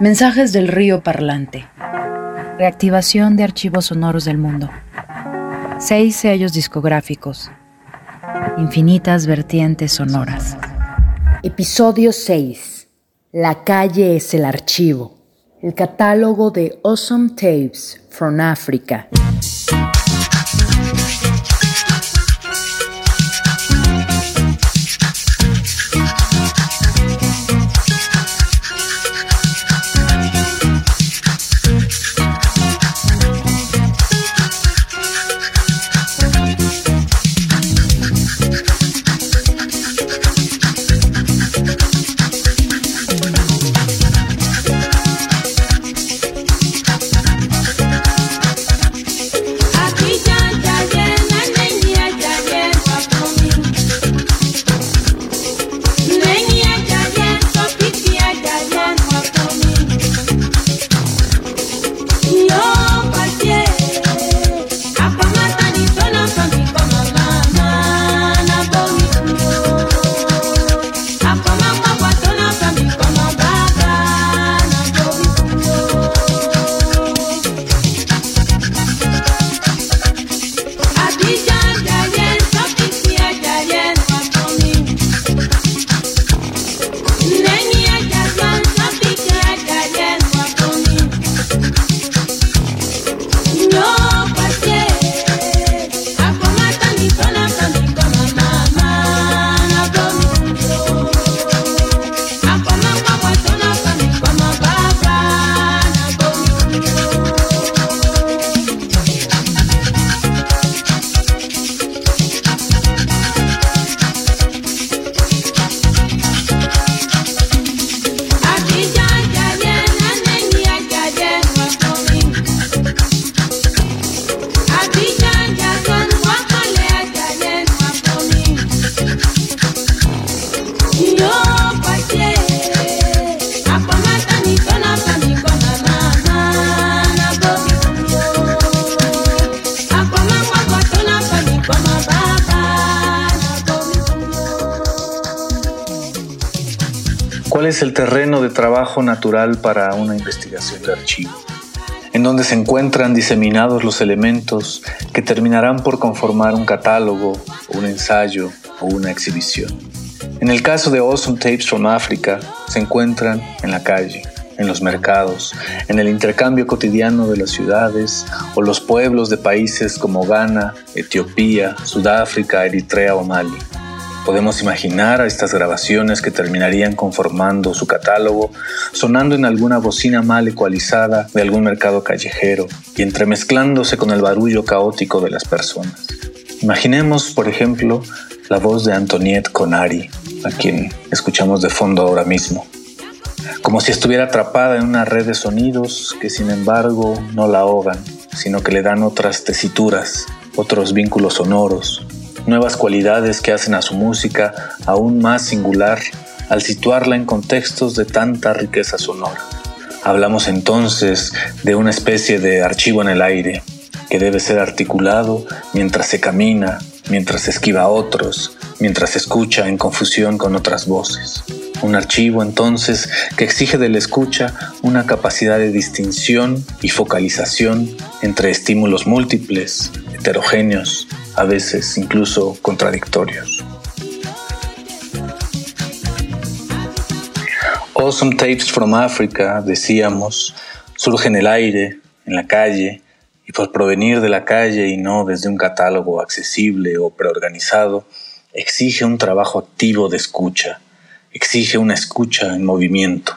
Mensajes del río parlante. Reactivación de archivos sonoros del mundo. Seis sellos discográficos. Infinitas vertientes sonoras. Episodio 6. La calle es el archivo. El catálogo de Awesome Tapes from Africa. Es el terreno de trabajo natural para una investigación de archivo? En donde se encuentran diseminados los elementos que terminarán por conformar un catálogo, un ensayo o una exhibición. En el caso de Awesome Tapes from Africa, se encuentran en la calle, en los mercados, en el intercambio cotidiano de las ciudades o los pueblos de países como Ghana, Etiopía, Sudáfrica, Eritrea o Mali. Podemos imaginar a estas grabaciones que terminarían conformando su catálogo, sonando en alguna bocina mal ecualizada de algún mercado callejero y entremezclándose con el barullo caótico de las personas. Imaginemos, por ejemplo, la voz de Antoniette Conari, a quien escuchamos de fondo ahora mismo, como si estuviera atrapada en una red de sonidos que sin embargo no la ahogan, sino que le dan otras tesituras, otros vínculos sonoros, nuevas cualidades que hacen a su música aún más singular al situarla en contextos de tanta riqueza sonora. Hablamos entonces de una especie de archivo en el aire que debe ser articulado mientras se camina, mientras esquiva a otros, mientras escucha en confusión con otras voces. Un archivo entonces que exige del escucha una capacidad de distinción y focalización entre estímulos múltiples, heterogéneos, a veces incluso contradictorios. Awesome Tapes from Africa, decíamos, surge en el aire, en la calle, y por provenir de la calle y no desde un catálogo accesible o preorganizado, exige un trabajo activo de escucha, exige una escucha en movimiento.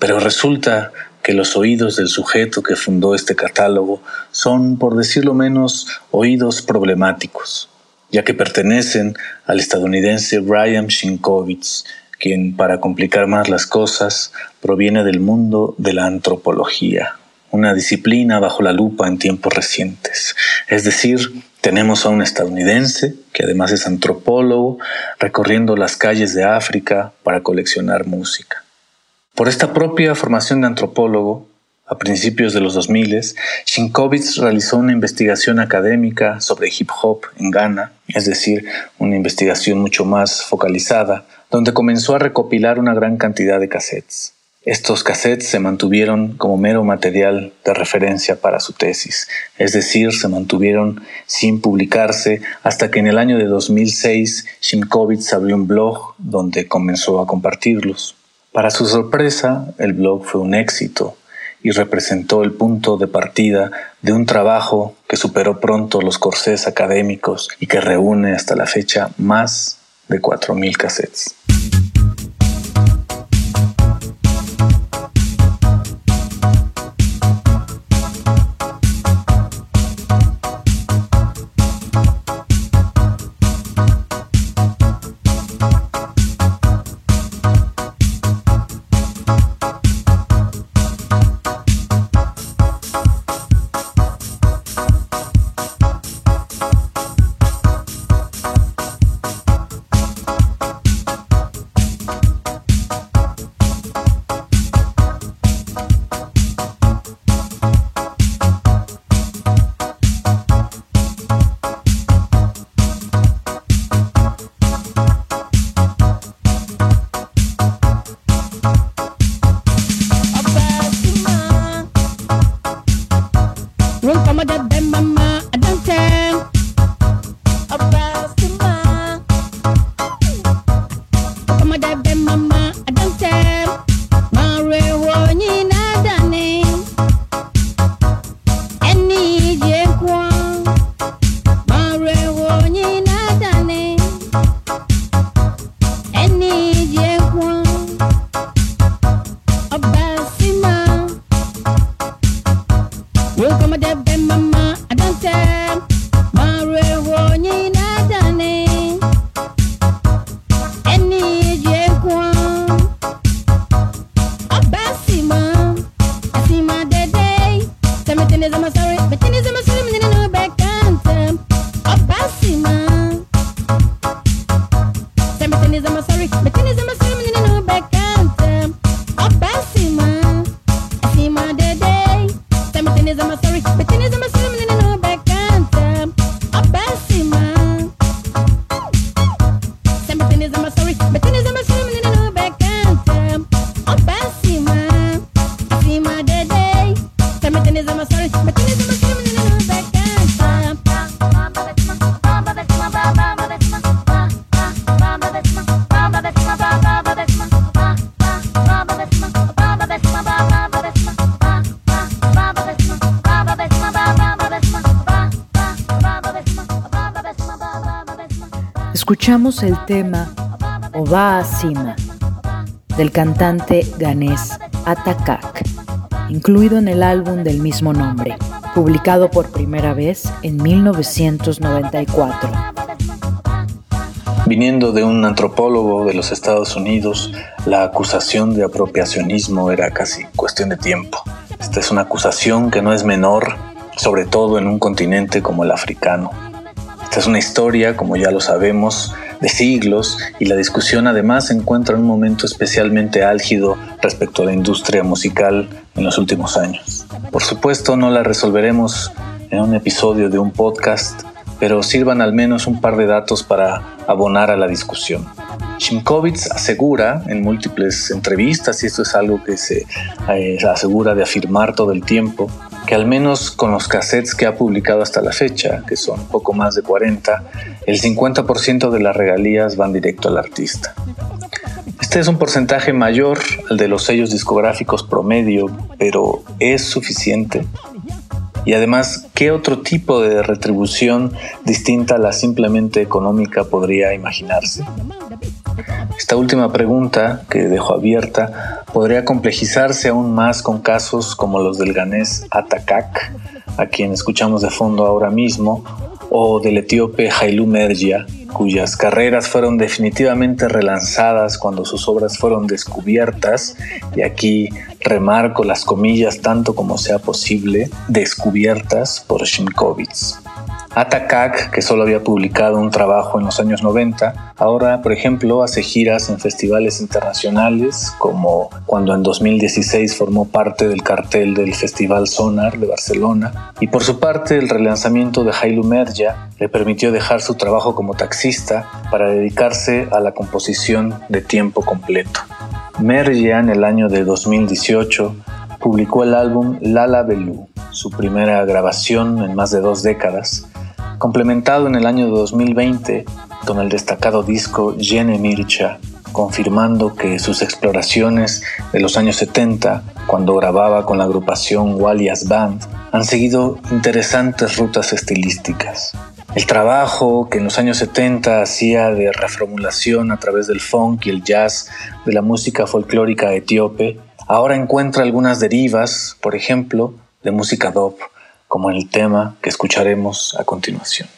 Pero resulta que los oídos del sujeto que fundó este catálogo son, por decirlo menos, oídos problemáticos, ya que pertenecen al estadounidense Brian Shinkovitz, quien, para complicar más las cosas, proviene del mundo de la antropología, una disciplina bajo la lupa en tiempos recientes. Es decir, tenemos a un estadounidense, que además es antropólogo, recorriendo las calles de África para coleccionar música. Por esta propia formación de antropólogo, a principios de los 2000, Shinkovitz realizó una investigación académica sobre hip hop en Ghana, es decir, una investigación mucho más focalizada, donde comenzó a recopilar una gran cantidad de cassettes. Estos cassettes se mantuvieron como mero material de referencia para su tesis, es decir, se mantuvieron sin publicarse hasta que en el año de 2006 Shimkovitz abrió un blog donde comenzó a compartirlos. Para su sorpresa, el blog fue un éxito y representó el punto de partida de un trabajo que superó pronto los corsés académicos y que reúne hasta la fecha más de 4.000 cassettes. Escuchamos el tema Oba Sima del cantante ganés Atakak, incluido en el álbum del mismo nombre, publicado por primera vez en 1994. Viniendo de un antropólogo de los Estados Unidos, la acusación de apropiacionismo era casi cuestión de tiempo. Esta es una acusación que no es menor, sobre todo en un continente como el africano. Esta es una historia, como ya lo sabemos, de siglos y la discusión además se encuentra en un momento especialmente álgido respecto a la industria musical en los últimos años. Por supuesto no la resolveremos en un episodio de un podcast, pero sirvan al menos un par de datos para abonar a la discusión. Shimkovitz asegura en múltiples entrevistas, y esto es algo que se eh, asegura de afirmar todo el tiempo, que al menos con los cassettes que ha publicado hasta la fecha, que son poco más de 40, el 50% de las regalías van directo al artista. Este es un porcentaje mayor al de los sellos discográficos promedio, pero ¿es suficiente? Y además, ¿qué otro tipo de retribución distinta a la simplemente económica podría imaginarse? Esta última pregunta, que dejo abierta, podría complejizarse aún más con casos como los del ganés Atakak, a quien escuchamos de fondo ahora mismo, o del etíope Hailu Mergia, cuyas carreras fueron definitivamente relanzadas cuando sus obras fueron descubiertas, y aquí remarco las comillas tanto como sea posible, descubiertas por Shimkovitz. Atakak, que solo había publicado un trabajo en los años 90, ahora, por ejemplo, hace giras en festivales internacionales, como cuando en 2016 formó parte del cartel del Festival Sonar de Barcelona. Y por su parte, el relanzamiento de Hailu Merja le permitió dejar su trabajo como taxista para dedicarse a la composición de tiempo completo. Mergia en el año de 2018 publicó el álbum Lala Belú, su primera grabación en más de dos décadas, complementado en el año 2020 con el destacado disco Jene Mircha, confirmando que sus exploraciones de los años 70, cuando grababa con la agrupación Walias Band, han seguido interesantes rutas estilísticas. El trabajo que en los años 70 hacía de reformulación a través del funk y el jazz de la música folclórica etíope, ahora encuentra algunas derivas, por ejemplo, de música dop, como en el tema que escucharemos a continuación.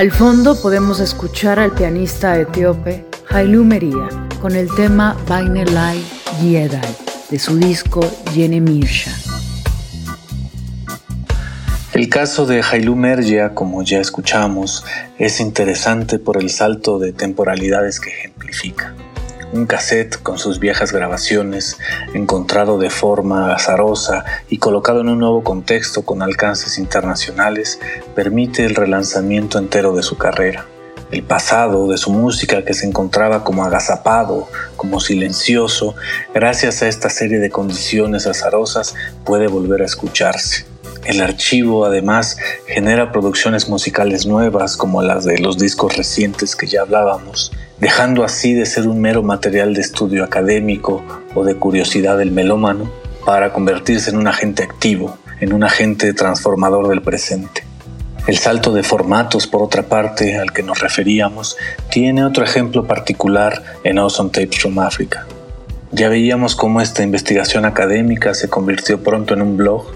Al fondo podemos escuchar al pianista etíope Hailu Meria con el tema Bainelai Yedai de su disco Yene Mirsha. El caso de Hailu Mergia, como ya escuchamos, es interesante por el salto de temporalidades que ejemplifica un cassette con sus viejas grabaciones, encontrado de forma azarosa y colocado en un nuevo contexto con alcances internacionales, permite el relanzamiento entero de su carrera. El pasado de su música que se encontraba como agazapado, como silencioso, gracias a esta serie de condiciones azarosas puede volver a escucharse. El archivo además genera producciones musicales nuevas como las de los discos recientes que ya hablábamos, dejando así de ser un mero material de estudio académico o de curiosidad del melómano para convertirse en un agente activo, en un agente transformador del presente. El salto de formatos, por otra parte, al que nos referíamos, tiene otro ejemplo particular en Awesome Tapes from Africa. Ya veíamos cómo esta investigación académica se convirtió pronto en un blog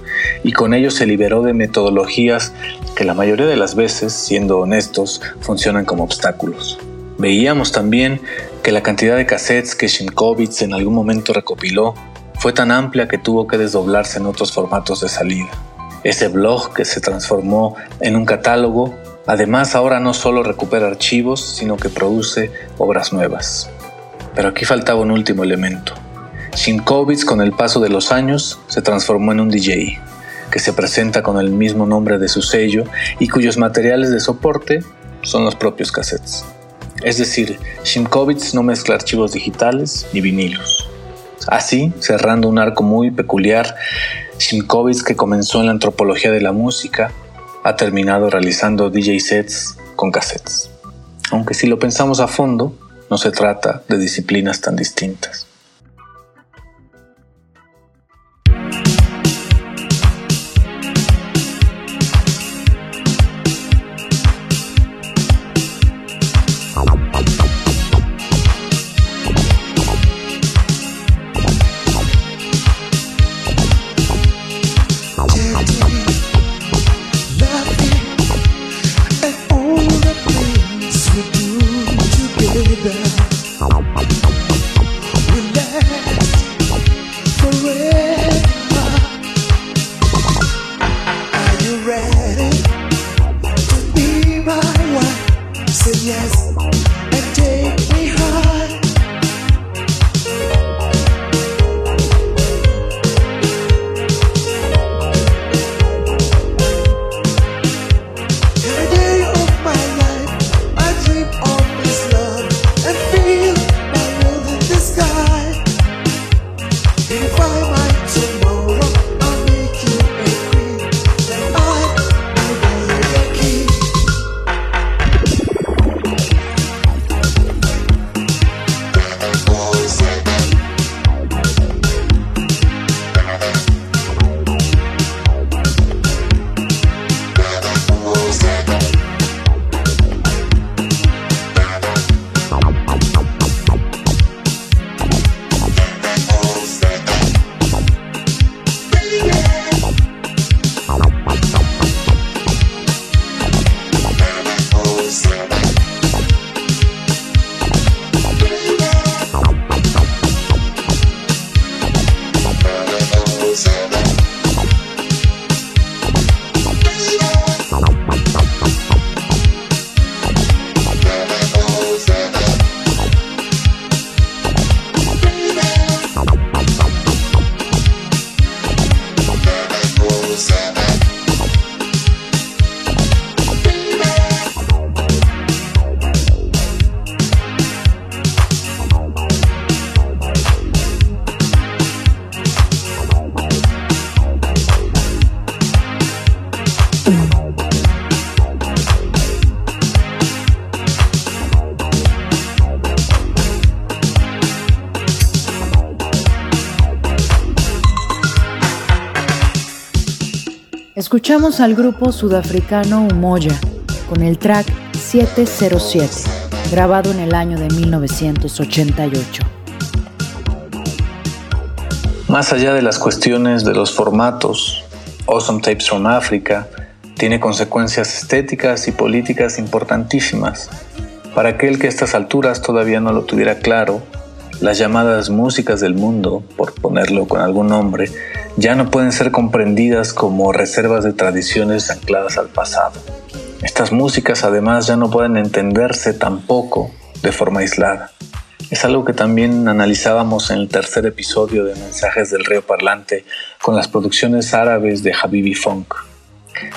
y con ello se liberó de metodologías que la mayoría de las veces, siendo honestos, funcionan como obstáculos. Veíamos también que la cantidad de cassettes que Shimkovitz en algún momento recopiló fue tan amplia que tuvo que desdoblarse en otros formatos de salida. Ese blog que se transformó en un catálogo, además ahora no solo recupera archivos, sino que produce obras nuevas. Pero aquí faltaba un último elemento. Shimkovitz con el paso de los años se transformó en un DJ, que se presenta con el mismo nombre de su sello y cuyos materiales de soporte son los propios cassettes. Es decir, Shimkovitz no mezcla archivos digitales ni vinilos. Así, cerrando un arco muy peculiar, Simkovitz, que comenzó en la antropología de la música, ha terminado realizando DJ sets con cassettes. Aunque si lo pensamos a fondo, no se trata de disciplinas tan distintas. Escuchamos al grupo sudafricano Umoya con el track 707, grabado en el año de 1988. Más allá de las cuestiones de los formatos, Awesome Tapes from Africa tiene consecuencias estéticas y políticas importantísimas. Para aquel que a estas alturas todavía no lo tuviera claro, las llamadas músicas del mundo, por ponerlo con algún nombre, ya no pueden ser comprendidas como reservas de tradiciones ancladas al pasado. Estas músicas además ya no pueden entenderse tampoco de forma aislada. Es algo que también analizábamos en el tercer episodio de Mensajes del Río Parlante con las producciones árabes de Habibi Funk.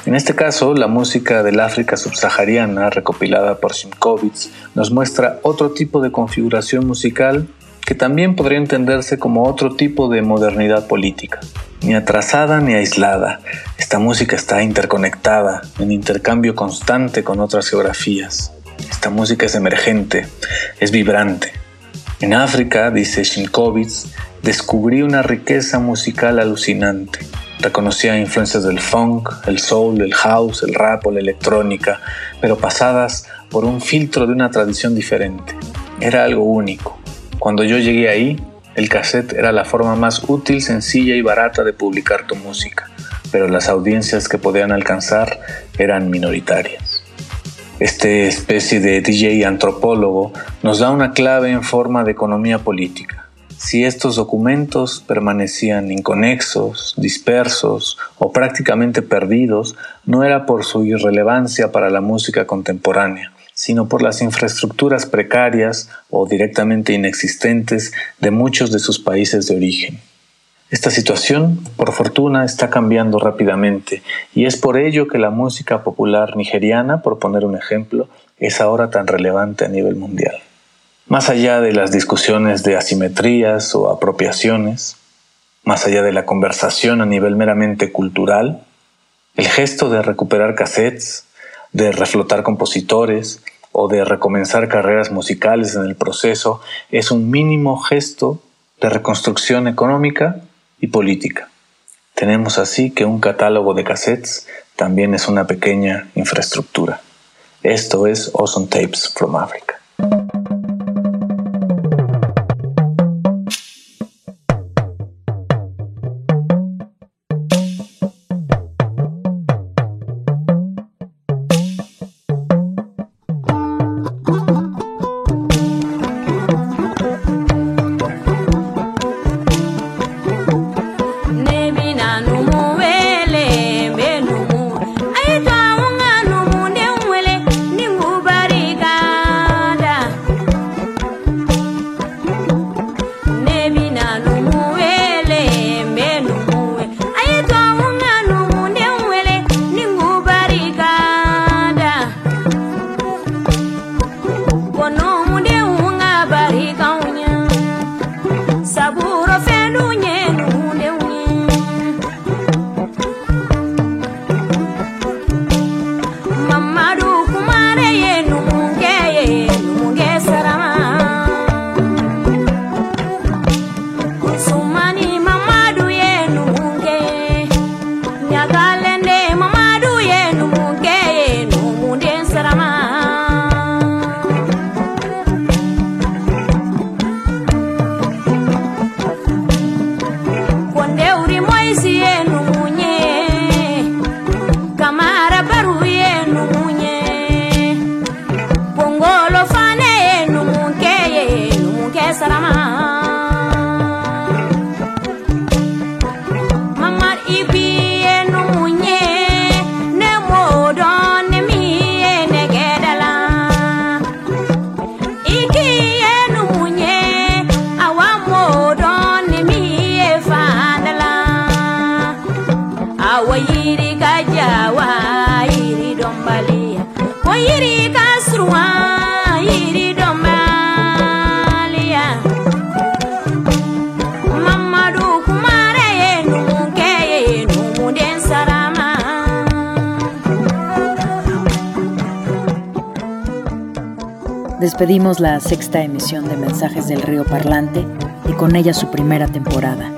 En este caso, la música del África subsahariana, recopilada por Simkovitz, nos muestra otro tipo de configuración musical que también podría entenderse como otro tipo de modernidad política. Ni atrasada ni aislada, esta música está interconectada, en intercambio constante con otras geografías. Esta música es emergente, es vibrante. En África, dice Shinkovitz, descubrí una riqueza musical alucinante. Reconocía influencias del funk, el soul, el house, el rap o la electrónica, pero pasadas por un filtro de una tradición diferente. Era algo único, cuando yo llegué ahí, el cassette era la forma más útil, sencilla y barata de publicar tu música, pero las audiencias que podían alcanzar eran minoritarias. Este especie de DJ antropólogo nos da una clave en forma de economía política. Si estos documentos permanecían inconexos, dispersos o prácticamente perdidos, no era por su irrelevancia para la música contemporánea, sino por las infraestructuras precarias o directamente inexistentes de muchos de sus países de origen. Esta situación, por fortuna, está cambiando rápidamente y es por ello que la música popular nigeriana, por poner un ejemplo, es ahora tan relevante a nivel mundial. Más allá de las discusiones de asimetrías o apropiaciones, más allá de la conversación a nivel meramente cultural, el gesto de recuperar cassettes, de reflotar compositores o de recomenzar carreras musicales en el proceso es un mínimo gesto de reconstrucción económica y política. Tenemos así que un catálogo de cassettes también es una pequeña infraestructura. Esto es Awesome Tapes from Africa. Despedimos la sexta emisión de Mensajes del Río Parlante y con ella su primera temporada,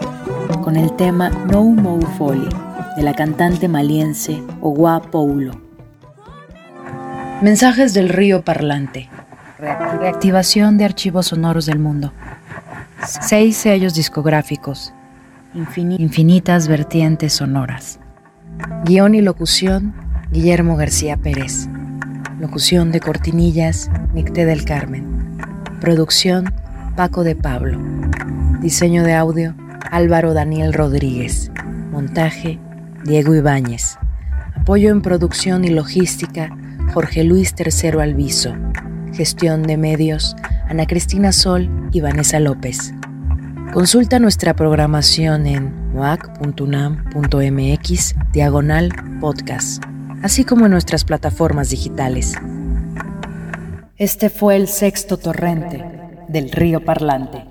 con el tema No More Folly de la cantante maliense Owa Paulo. Mensajes del Río Parlante. Reactivación de archivos sonoros del mundo. Seis sellos discográficos. infinitas vertientes sonoras. Guión y locución, Guillermo García Pérez. Locución de cortinillas, Nicté del Carmen. Producción, Paco de Pablo. Diseño de audio, Álvaro Daniel Rodríguez. Montaje, Diego Ibáñez. Apoyo en producción y logística, Jorge Luis Tercero Alviso. Gestión de medios, Ana Cristina Sol y Vanessa López. Consulta nuestra programación en muac.unam.mx diagonal podcast así como en nuestras plataformas digitales. Este fue el sexto torrente del río Parlante.